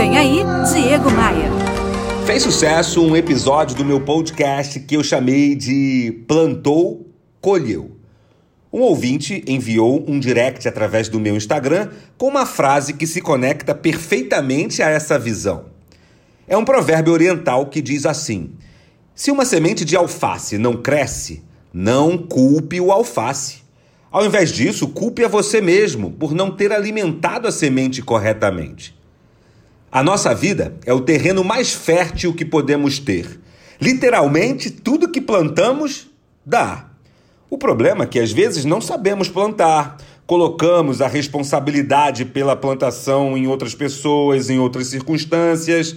Vem aí, Diego Maia. Fez sucesso um episódio do meu podcast que eu chamei de Plantou, Colheu. Um ouvinte enviou um direct através do meu Instagram com uma frase que se conecta perfeitamente a essa visão. É um provérbio oriental que diz assim: Se uma semente de alface não cresce, não culpe o alface. Ao invés disso, culpe a você mesmo por não ter alimentado a semente corretamente. A nossa vida é o terreno mais fértil que podemos ter. Literalmente, tudo que plantamos dá. O problema é que às vezes não sabemos plantar, colocamos a responsabilidade pela plantação em outras pessoas, em outras circunstâncias,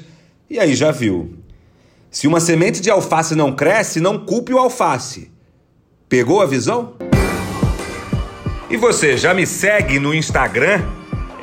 e aí já viu. Se uma semente de alface não cresce, não culpe o alface. Pegou a visão? E você já me segue no Instagram?